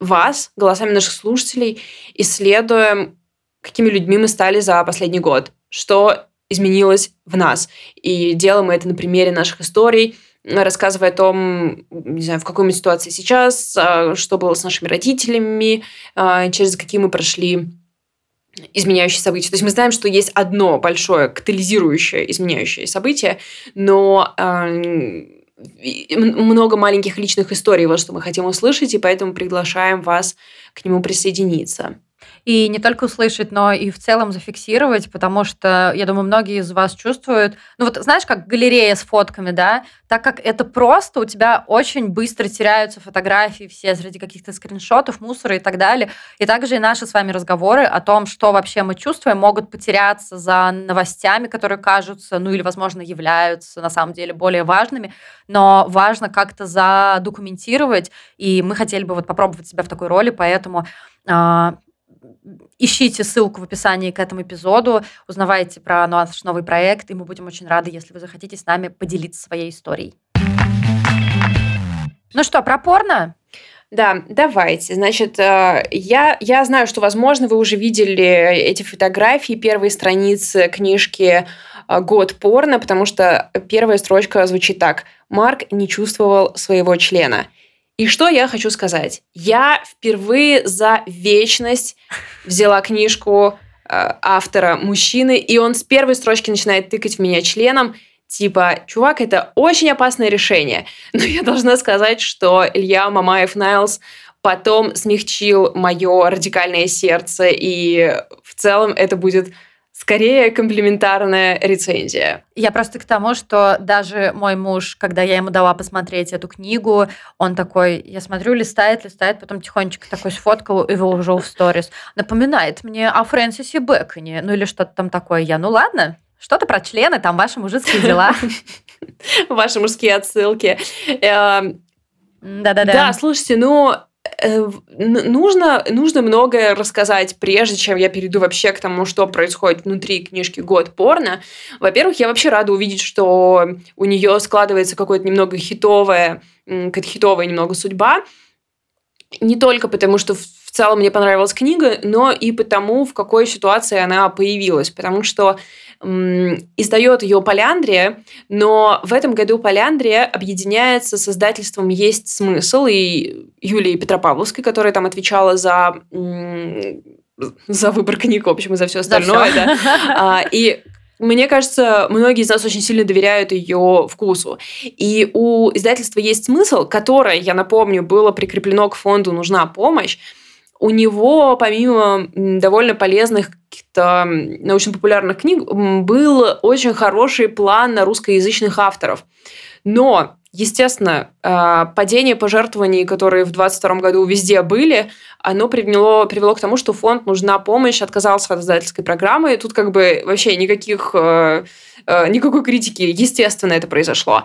вас, голосами наших слушателей, исследуем, какими людьми мы стали за последний год, что изменилось в нас. И делаем мы это на примере наших историй, рассказывая о том, не знаю, в какой мы ситуации сейчас, а, что было с нашими родителями, а, через какие мы прошли изменяющие события. То есть мы знаем, что есть одно большое катализирующее изменяющее событие, но а, много маленьких личных историй, вот что мы хотим услышать, и поэтому приглашаем вас к нему присоединиться. И не только услышать, но и в целом зафиксировать, потому что, я думаю, многие из вас чувствуют, ну вот знаешь, как галерея с фотками, да, так как это просто, у тебя очень быстро теряются фотографии все среди каких-то скриншотов, мусора и так далее, и также и наши с вами разговоры о том, что вообще мы чувствуем, могут потеряться за новостями, которые кажутся, ну или, возможно, являются на самом деле более важными, но важно как-то задокументировать, и мы хотели бы вот попробовать себя в такой роли, поэтому а, ищите ссылку в описании к этому эпизоду, узнавайте про наш новый проект, и мы будем очень рады, если вы захотите с нами поделиться своей историей. Ну что, про порно? Да, давайте. Значит, э, я, я знаю, что, возможно, вы уже видели эти фотографии, первые страницы книжки э, «Год порно», потому что первая строчка звучит так. «Марк не чувствовал своего члена». И что я хочу сказать? Я впервые за вечность взяла книжку э, автора мужчины, и он с первой строчки начинает тыкать в меня членом, типа, чувак, это очень опасное решение. Но я должна сказать, что Илья Мамаев Найлс потом смягчил мое радикальное сердце, и в целом это будет скорее комплементарная рецензия. Я просто к тому, что даже мой муж, когда я ему дала посмотреть эту книгу, он такой, я смотрю, листает, листает, потом тихонечко такой сфоткал и выложил в сторис. Напоминает мне о Фрэнсисе Бэконе, ну или что-то там такое. Я, ну ладно, что-то про члены, там ваши мужские дела. Ваши мужские отсылки. Эм, Да-да-да. Да, слушайте, ну, нужно, нужно многое рассказать, прежде чем я перейду вообще к тому, что происходит внутри книжки «Год порно». Во-первых, я вообще рада увидеть, что у нее складывается какое-то немного хитовое, какая-то хитовая немного судьба. Не только потому, что в целом мне понравилась книга, но и потому, в какой ситуации она появилась. Потому что издает ее Поляндрия, но в этом году Поляндрия объединяется с издательством «Есть смысл» и Юлией Петропавловской, которая там отвечала за за выбор книг, в общем, и за все остальное. За все. Да. А, и мне кажется, многие из нас очень сильно доверяют ее вкусу. И у издательства есть смысл, которое, я напомню, было прикреплено к фонду «Нужна помощь», у него, помимо довольно полезных каких-то научно-популярных книг, был очень хороший план на русскоязычных авторов. Но, естественно, а, падение пожертвований, которые в 2022 году везде были, оно привело, привело к тому, что фонд «Нужна помощь» отказался от издательской программы. И тут как бы вообще никаких, э, э, никакой критики, естественно, это произошло.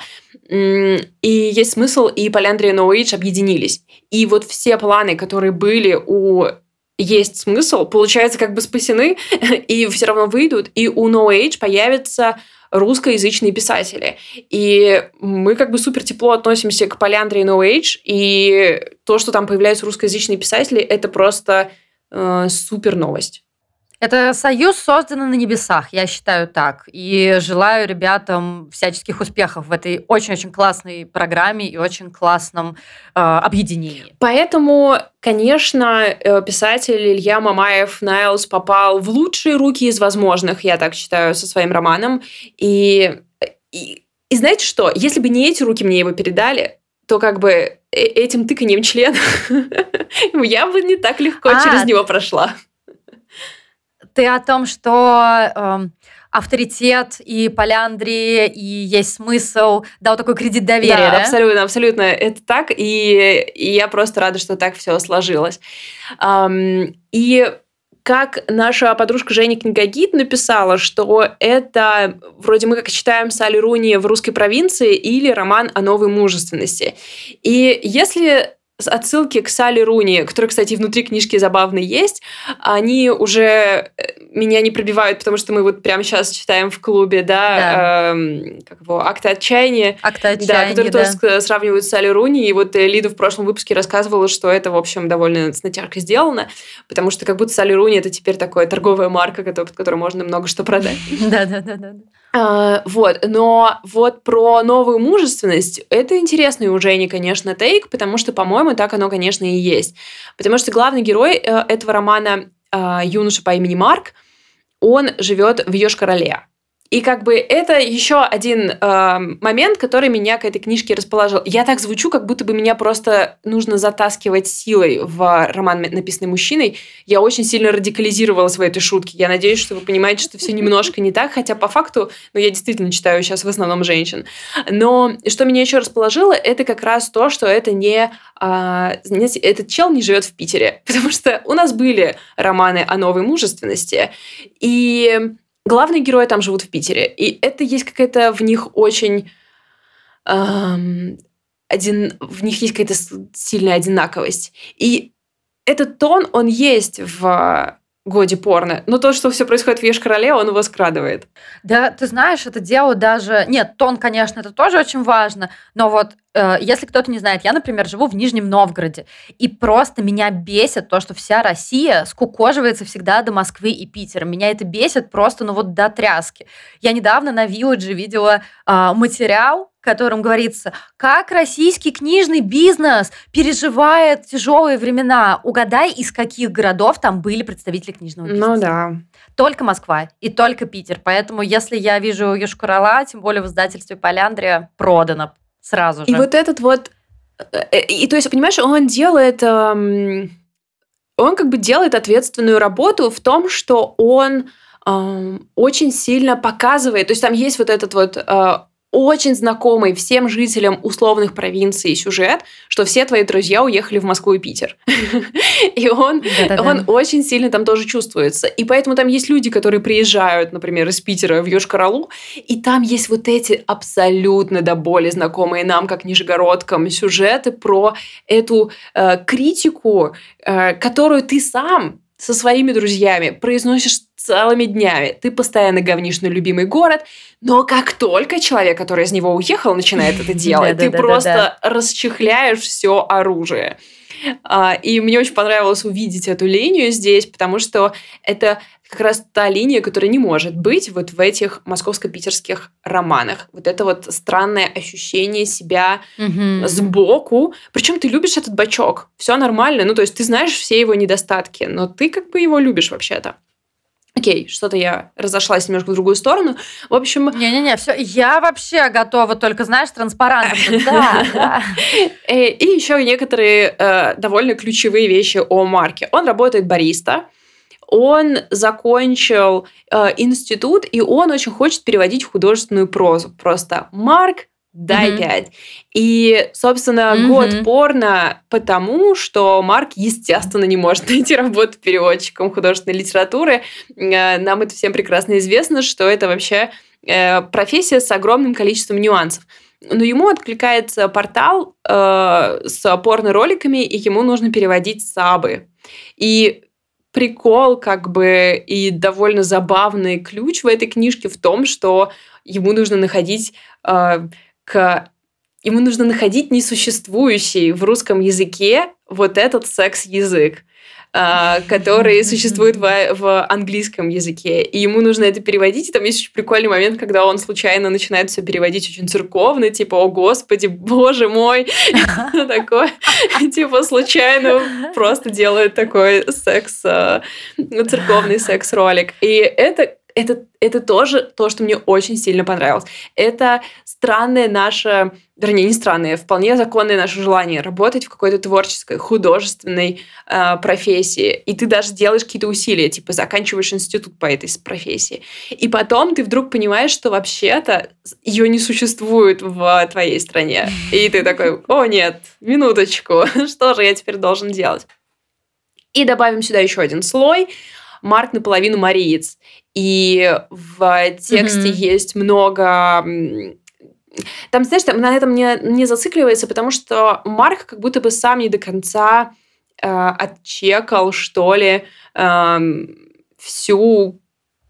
И есть смысл, и Поляндрия и Age объединились. И вот все планы, которые были у есть смысл, получается, как бы спасены, и все равно выйдут, и у No Age появятся русскоязычные писатели. И мы как бы супер тепло относимся к Поляндрии No Age, и то, что там появляются русскоязычные писатели, это просто э, супер новость. Это союз создан на небесах, я считаю так. И желаю ребятам всяческих успехов в этой очень-очень классной программе и очень классном э, объединении. Поэтому, конечно, э, писатель Илья Мамаев Найлс попал в лучшие руки из возможных, я так считаю, со своим романом. И, и, и знаете что? Если бы не эти руки мне его передали, то как бы э, этим тыканием члена я бы не так легко а, через него прошла. Ты о том, что э, авторитет и поляндрии, и есть смысл, дал такой кредит доверия, да? да? абсолютно, абсолютно. Это так, и, и я просто рада, что так все сложилось. Um, и как наша подружка Женя Книгагид написала, что это вроде мы как читаем Салли Руни в русской провинции или роман о новой мужественности. И если отсылки к Салли Руни, которые, кстати, внутри книжки забавно есть, они уже э, меня не пробивают, потому что мы вот прямо сейчас читаем в клубе, да, да. Эм, как его, «Акты отчаяния». «Акты отчаяния», да. Которые да. тоже сравнивают с Салли Руни, и вот э, Лида в прошлом выпуске рассказывала, что это, в общем, довольно с натяжкой сделано, потому что как будто Салли Руни это теперь такая торговая марка, под которой можно много что продать. Да-да-да. А, вот, но вот про новую мужественность, это интересный у Жени, конечно, тейк, потому что, по-моему, так оно, конечно, и есть. Потому что главный герой э, этого романа, а, юноша по имени Марк, он живет в Йошкар-Оле. И как бы это еще один э, момент, который меня к этой книжке расположил. Я так звучу, как будто бы меня просто нужно затаскивать силой в роман, написанный мужчиной. Я очень сильно радикализировала свои этой шутки. Я надеюсь, что вы понимаете, что все немножко не так, хотя по факту, ну, я действительно читаю сейчас в основном женщин. Но что меня еще расположило, это как раз то, что это не... Э, этот чел не живет в Питере. Потому что у нас были романы о новой мужественности, и главные герои там живут в Питере. И это есть какая-то в них очень... Эм, один, в них есть какая-то сильная одинаковость. И этот тон, он есть в годе порно. Но то, что все происходит в Еш-Короле, он его скрадывает. Да, ты знаешь, это дело даже... Нет, тон, конечно, это тоже очень важно, но вот если кто-то не знает, я, например, живу в Нижнем Новгороде, и просто меня бесит то, что вся Россия скукоживается всегда до Москвы и Питера. Меня это бесит просто, ну вот до тряски. Я недавно на Вилладже видела э, материал, в котором говорится, как российский книжный бизнес переживает тяжелые времена. Угадай, из каких городов там были представители книжного бизнеса. Ну да. Только Москва и только Питер. Поэтому, если я вижу Юшкурала, тем более в издательстве Поляндрия, продано сразу же. И вот этот вот... Э, э, и, то есть, понимаешь, он делает... Эм, он как бы делает ответственную работу в том, что он эм, очень сильно показывает... То есть, там есть вот этот вот э, очень знакомый всем жителям условных провинций сюжет, что все твои друзья уехали в Москву и Питер. И он, он очень сильно там тоже чувствуется. И поэтому там есть люди, которые приезжают, например, из Питера в Йошкар-Олу, и там есть вот эти абсолютно до боли знакомые нам, как нижегородкам, сюжеты про эту э, критику, э, которую ты сам со своими друзьями произносишь целыми днями. Ты постоянно говнишь на любимый город, но как только человек, который из него уехал, начинает это делать, ты просто расчехляешь все оружие. А, и мне очень понравилось увидеть эту линию здесь, потому что это как раз та линия, которая не может быть вот в этих московско-питерских романах. Вот это вот странное ощущение себя mm-hmm. сбоку. Причем ты любишь этот бачок. Все нормально. Ну, то есть ты знаешь все его недостатки, но ты как бы его любишь вообще-то. Окей, что-то я разошлась немножко в другую сторону. В общем... Не-не-не, все, я вообще готова, только, знаешь, транспарантом. Да, да. Э, и еще некоторые э, довольно ключевые вещи о Марке. Он работает бариста, он закончил э, институт, и он очень хочет переводить в художественную прозу. Просто Марк дай mm-hmm. 5. И, собственно, mm-hmm. год порно потому, что Марк, естественно, не может найти работу переводчиком художественной литературы. Э, нам это всем прекрасно известно, что это вообще э, профессия с огромным количеством нюансов. Но ему откликается портал э, с порно-роликами, и ему нужно переводить сабы. И прикол, как бы, и довольно забавный ключ в этой книжке в том, что ему нужно находить э, к ему нужно находить несуществующий в русском языке вот этот секс-язык а, который существует в, в английском языке. И ему нужно это переводить. И там есть очень прикольный момент, когда он случайно начинает все переводить очень церковно, типа, о господи, боже мой, такое. Типа, случайно просто делает такой секс, а, церковный секс-ролик. И это это, это тоже то, что мне очень сильно понравилось. Это странное наше, вернее, не странное, вполне законное наше желание работать в какой-то творческой, художественной э, профессии. И ты даже делаешь какие-то усилия, типа заканчиваешь институт по этой профессии. И потом ты вдруг понимаешь, что вообще-то ее не существует в твоей стране. И ты такой, о нет, минуточку, что же я теперь должен делать? И добавим сюда еще один слой – Марк наполовину мариец. И в тексте mm-hmm. есть много там, знаешь, там на этом не, не зацикливается, потому что Марк как будто бы сам не до конца э, отчекал, что ли, э, всю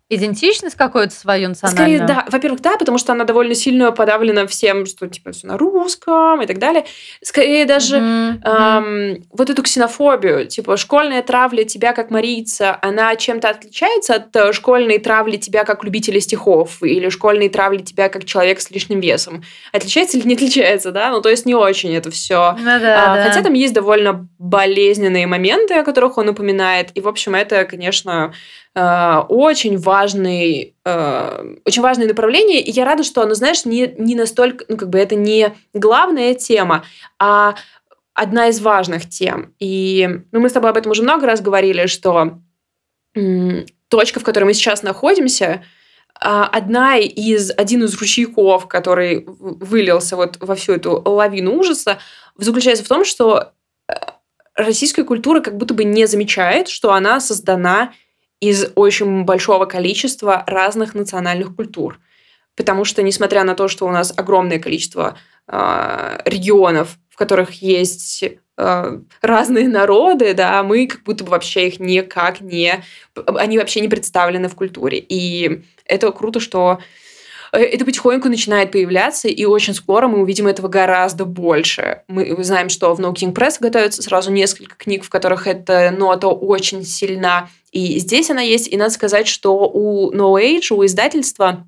идентичность какую-то свою национальную? Скорее, да. Во-первых, да, потому что она довольно сильно подавлена всем, что типа все на русском и так далее. Скорее даже mm-hmm. эм, вот эту ксенофобию, типа школьная травля тебя как марийца, она чем-то отличается от э, школьной травли тебя как любителя стихов или школьной травли тебя как человек с лишним весом. Отличается или не отличается, да? Ну, то есть не очень это все. Ну, да, а, да. Хотя там есть довольно болезненные моменты, о которых он упоминает. И, в общем, это, конечно, очень важный, э, очень важное направление, и я рада, что оно, знаешь, не, не настолько, ну, как бы это не главная тема, а одна из важных тем. И ну, мы с тобой об этом уже много раз говорили, что точка, в которой мы сейчас находимся, а, одна из, один из ручейков, который вылился вот во всю эту лавину ужаса, заключается в том, что э, российская культура как будто бы не замечает, что она создана из очень большого количества разных национальных культур. Потому что, несмотря на то, что у нас огромное количество э, регионов, в которых есть э, разные народы, да, мы как будто бы вообще их никак не... Они вообще не представлены в культуре. И это круто, что это потихоньку начинает появляться, и очень скоро мы увидим этого гораздо больше. Мы знаем, что в No King Press готовится сразу несколько книг, в которых эта нота очень сильна. И здесь она есть. И надо сказать, что у No Age, у издательства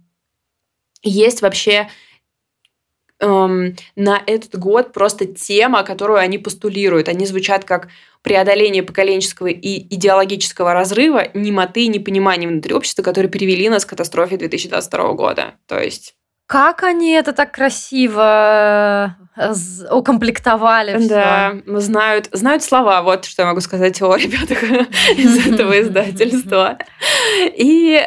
есть вообще эм, на этот год просто тема, которую они постулируют. Они звучат как преодоление поколенческого и идеологического разрыва, немоты и непонимания внутри общества, которые привели нас к катастрофе 2022 года. То есть как они это так красиво э, укомплектовали все. Да, знают, знают слова. Вот что я могу сказать о ребятах из этого издательства. И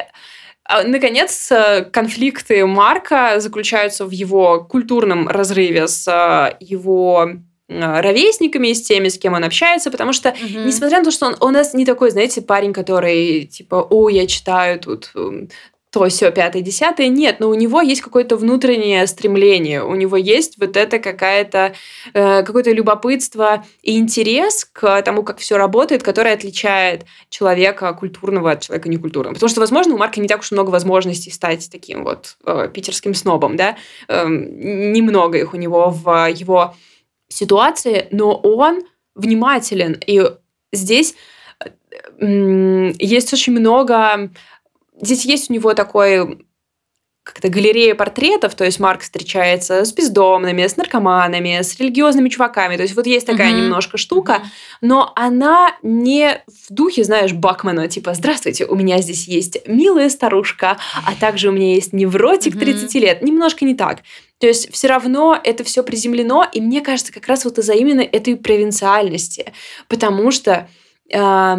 наконец, э, конфликты Марка заключаются в его культурном разрыве с э, его ровесниками, с теми, с кем он общается, потому что, угу. несмотря на то, что он, он у нас не такой, знаете, парень, который типа, о, я читаю тут то все пятое, десятое. Нет, но у него есть какое-то внутреннее стремление, у него есть вот это какая-то, э, какое-то любопытство и интерес к тому, как все работает, которое отличает человека культурного от человека некультурного. Потому что, возможно, у Марка не так уж много возможностей стать таким вот э, питерским снобом, да, э, немного их у него в его ситуации, но он внимателен, и здесь э, есть очень много здесь есть у него такой как-то галерея портретов, то есть Марк встречается с бездомными, с наркоманами, с религиозными чуваками, то есть вот есть такая mm-hmm. немножко штука, но она не в духе, знаешь, Бакмана, типа, здравствуйте, у меня здесь есть милая старушка, а также у меня есть невротик mm-hmm. 30 лет, немножко не так. То есть все равно это все приземлено, и мне кажется, как раз вот из-за именно этой провинциальности, потому что э,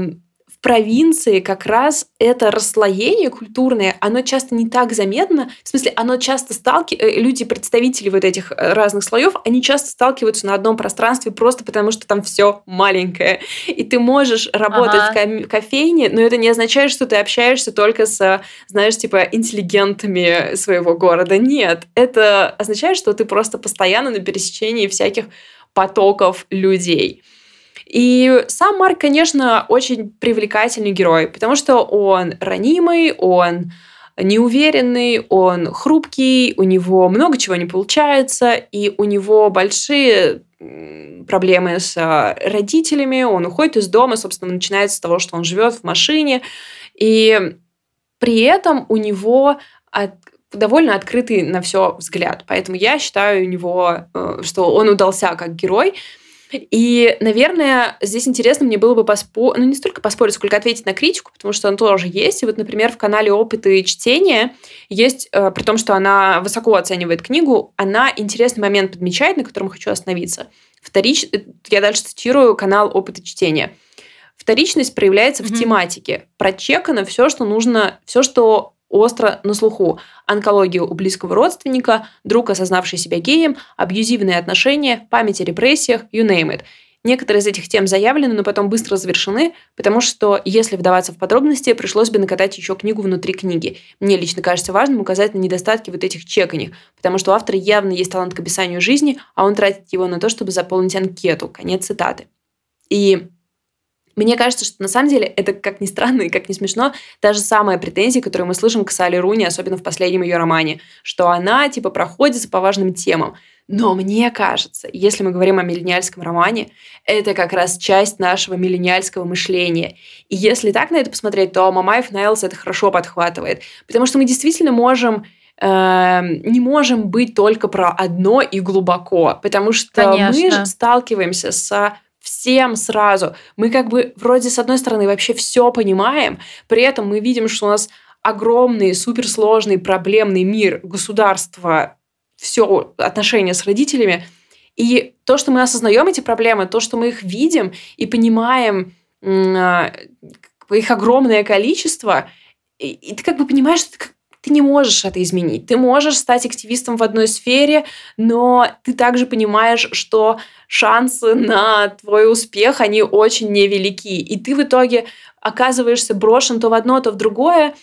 провинции как раз это расслоение культурное, оно часто не так заметно. В смысле, оно часто сталкиваются, э, люди, представители вот этих э, разных слоев, они часто сталкиваются на одном пространстве просто потому, что там все маленькое. И ты можешь работать ага. в кофейне, но это не означает, что ты общаешься только с, знаешь, типа интеллигентами своего города. Нет, это означает, что ты просто постоянно на пересечении всяких потоков людей. И сам Марк, конечно, очень привлекательный герой, потому что он ранимый, он неуверенный, он хрупкий, у него много чего не получается, и у него большие проблемы с а, родителями, он уходит из дома, собственно, начинается с того, что он живет в машине, и при этом у него от, довольно открытый на все взгляд. Поэтому я считаю у него, э, что он удался как герой. И, наверное, здесь интересно мне было бы поспорить, ну, не столько поспорить, сколько ответить на критику, потому что она тоже есть. И вот, например, в канале «Опыты чтения» есть, э, при том, что она высоко оценивает книгу, она интересный момент подмечает, на котором хочу остановиться. Вторич... Э, я дальше цитирую канал «Опыты чтения». Вторичность проявляется mm-hmm. в тематике. Прочекано все, что нужно, все, что остро на слуху. Онкология у близкого родственника, друг, осознавший себя геем, абьюзивные отношения, память о репрессиях, you name it. Некоторые из этих тем заявлены, но потом быстро завершены, потому что, если вдаваться в подробности, пришлось бы накатать еще книгу внутри книги. Мне лично кажется важным указать на недостатки вот этих чеканий, потому что у автора явно есть талант к описанию жизни, а он тратит его на то, чтобы заполнить анкету. Конец цитаты. И мне кажется, что на самом деле это, как ни странно и как ни смешно, та же самая претензия, которую мы слышим к Салли Руни, особенно в последнем ее романе, что она типа проходится по важным темам. Но мне кажется, если мы говорим о миллениальском романе, это как раз часть нашего миллениальского мышления. И если так на это посмотреть, то Мамаев Найлс это хорошо подхватывает. Потому что мы действительно можем эм, не можем быть только про одно и глубоко, потому что Конечно. мы же сталкиваемся с всем сразу. Мы как бы вроде с одной стороны вообще все понимаем, при этом мы видим, что у нас огромный, суперсложный, проблемный мир, государство, все отношения с родителями. И то, что мы осознаем эти проблемы, то, что мы их видим и понимаем а, их огромное количество, и ты как бы понимаешь, что ты ты не можешь это изменить. Ты можешь стать активистом в одной сфере, но ты также понимаешь, что шансы на твой успех, они очень невелики. И ты в итоге оказываешься брошен то в одно, то в другое,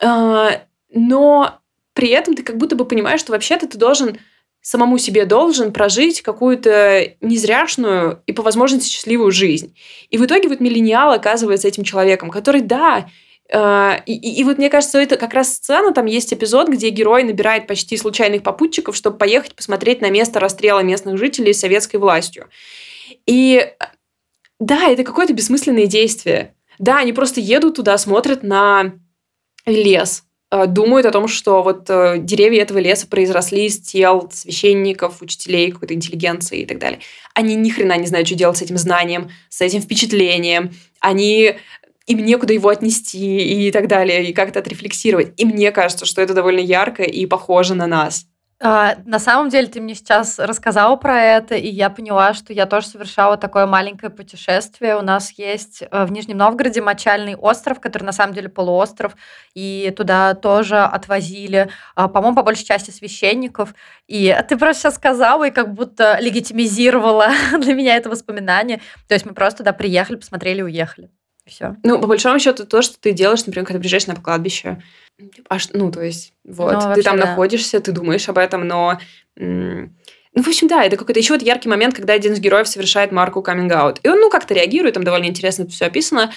а, но при этом ты как будто бы понимаешь, что вообще-то ты должен самому себе должен прожить какую-то незряшную и по возможности счастливую жизнь. И в итоге вот миллениал оказывается этим человеком, который, да, и, и, и вот мне кажется, это как раз сцена, там есть эпизод, где герой набирает почти случайных попутчиков, чтобы поехать посмотреть на место расстрела местных жителей советской властью. И да, это какое-то бессмысленное действие. Да, они просто едут туда, смотрят на лес, э, думают о том, что вот э, деревья этого леса произросли из тел священников, учителей, какой-то интеллигенции и так далее. Они ни хрена не знают, что делать с этим знанием, с этим впечатлением. Они им некуда его отнести и так далее, и как-то отрефлексировать. И мне кажется, что это довольно ярко и похоже на нас. А, на самом деле ты мне сейчас рассказала про это, и я поняла, что я тоже совершала такое маленькое путешествие. У нас есть э, в Нижнем Новгороде мочальный остров, который на самом деле полуостров, и туда тоже отвозили, а, по-моему, по большей части священников. И ты просто сейчас сказала и как будто легитимизировала для меня это воспоминание. То есть мы просто туда приехали, посмотрели уехали. Все. Ну, по большому счету, то, что ты делаешь, например, когда приезжаешь на кладбище, а, ну, то есть, вот, ну, ты там да. находишься, ты думаешь об этом, но ну, в общем, да, это какой-то еще вот яркий момент, когда один из героев совершает марку каминг-аут. И он, ну, как-то реагирует, там довольно интересно это все описано,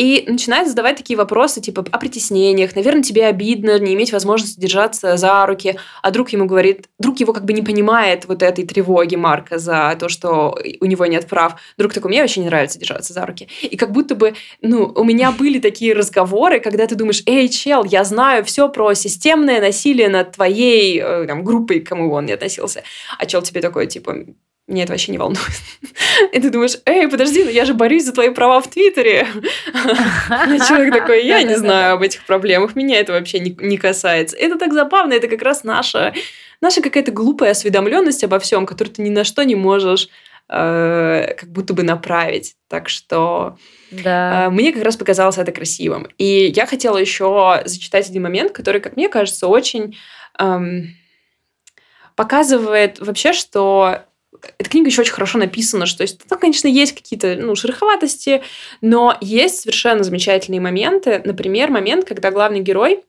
и начинает задавать такие вопросы, типа, о притеснениях. Наверное, тебе обидно не иметь возможности держаться за руки. А друг ему говорит, друг его как бы не понимает вот этой тревоги Марка за то, что у него нет прав. Друг такой, мне вообще не нравится держаться за руки. И как будто бы, ну, у меня были такие разговоры, когда ты думаешь, эй, чел, я знаю все про системное насилие над твоей э, там, группой, к кому он не относился. А чел тебе такой, типа, меня это вообще не волнует. И ты думаешь, эй, подожди, ну я же борюсь за твои права в Твиттере. А человек такой, я не знаю об этих проблемах, меня это вообще не касается. Это так забавно, это как раз наша, наша какая-то глупая осведомленность обо всем, которую ты ни на что не можешь э, как будто бы направить. Так что да. э, мне как раз показалось это красивым. И я хотела еще зачитать один момент, который, как мне кажется, очень эм, показывает вообще, что эта книга еще очень хорошо написана, что есть там, конечно, есть какие-то ну, шероховатости, но есть совершенно замечательные моменты. Например, момент, когда главный герой...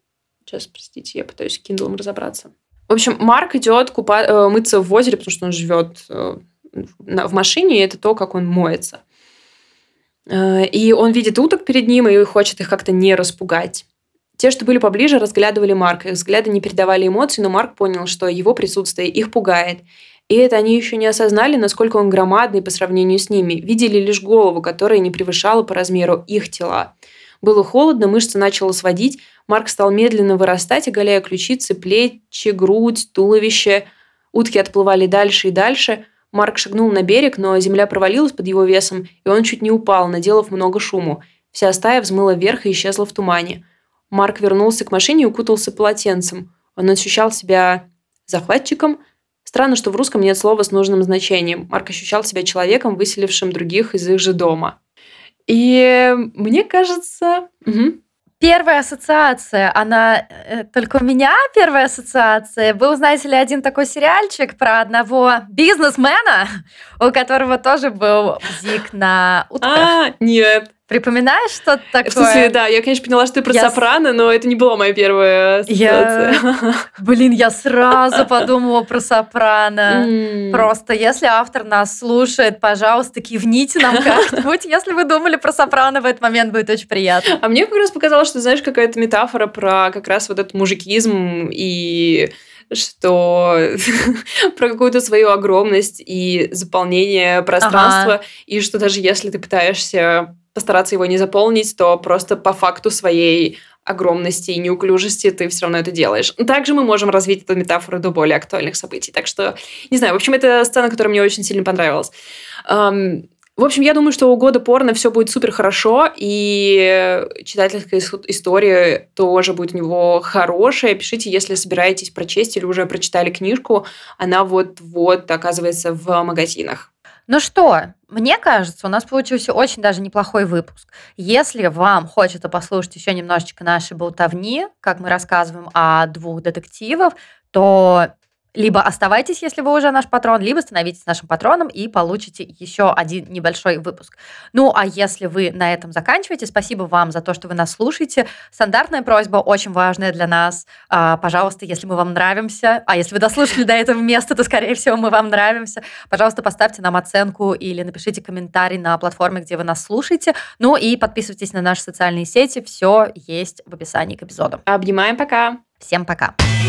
Сейчас, простите, я пытаюсь с Kindle разобраться. В общем, Марк идет купа... Э, мыться в озере, потому что он живет э, в машине, и это то, как он моется. Э, и он видит уток перед ним и хочет их как-то не распугать. Те, что были поближе, разглядывали Марка. Их взгляды не передавали эмоций, но Марк понял, что его присутствие их пугает. И это они еще не осознали, насколько он громадный по сравнению с ними. Видели лишь голову, которая не превышала по размеру их тела. Было холодно, мышцы начало сводить. Марк стал медленно вырастать, оголяя ключицы, плечи, грудь, туловище. Утки отплывали дальше и дальше. Марк шагнул на берег, но земля провалилась под его весом, и он чуть не упал, наделав много шуму. Вся стая взмыла вверх и исчезла в тумане. Марк вернулся к машине и укутался полотенцем. Он ощущал себя захватчиком – Странно, что в русском нет слова с нужным значением. Марк ощущал себя человеком, выселившим других из их же дома. И мне кажется... Угу. Первая ассоциация, она э, только у меня первая ассоциация. Был, знаете ли, один такой сериальчик про одного бизнесмена, у которого тоже был бзик на утках. А, нет. Припоминаешь что-то такое? В смысле, да, я, конечно, поняла, что ты про я... сопрано, но это не была моя первая ассоциация. Я... Блин, я сразу подумала про сопрано. Mm. Просто, если автор нас слушает, пожалуйста, кивните нам как-нибудь. Если вы думали про сопрано в этот момент, будет очень приятно. А мне как раз показалось, что, знаешь, какая-то метафора про как раз вот этот мужикизм и что про какую-то свою огромность и заполнение пространства, ага. и что даже если ты пытаешься постараться его не заполнить, то просто по факту своей огромности и неуклюжести ты все равно это делаешь. Также мы можем развить эту метафору до более актуальных событий. Так что, не знаю, в общем, это сцена, которая мне очень сильно понравилась. В общем, я думаю, что у года порно все будет супер хорошо, и читательская история тоже будет у него хорошая. Пишите, если собираетесь прочесть или уже прочитали книжку. Она вот-вот оказывается в магазинах. Ну что, мне кажется, у нас получился очень даже неплохой выпуск. Если вам хочется послушать еще немножечко нашей болтовни, как мы рассказываем о двух детективах, то либо оставайтесь, если вы уже наш патрон, либо становитесь нашим патроном и получите еще один небольшой выпуск. Ну, а если вы на этом заканчиваете, спасибо вам за то, что вы нас слушаете. Стандартная просьба, очень важная для нас. А, пожалуйста, если мы вам нравимся, а если вы дослушали до этого места, то, скорее всего, мы вам нравимся, пожалуйста, поставьте нам оценку или напишите комментарий на платформе, где вы нас слушаете. Ну и подписывайтесь на наши социальные сети. Все есть в описании к эпизоду. Обнимаем, пока. Всем пока. Пока.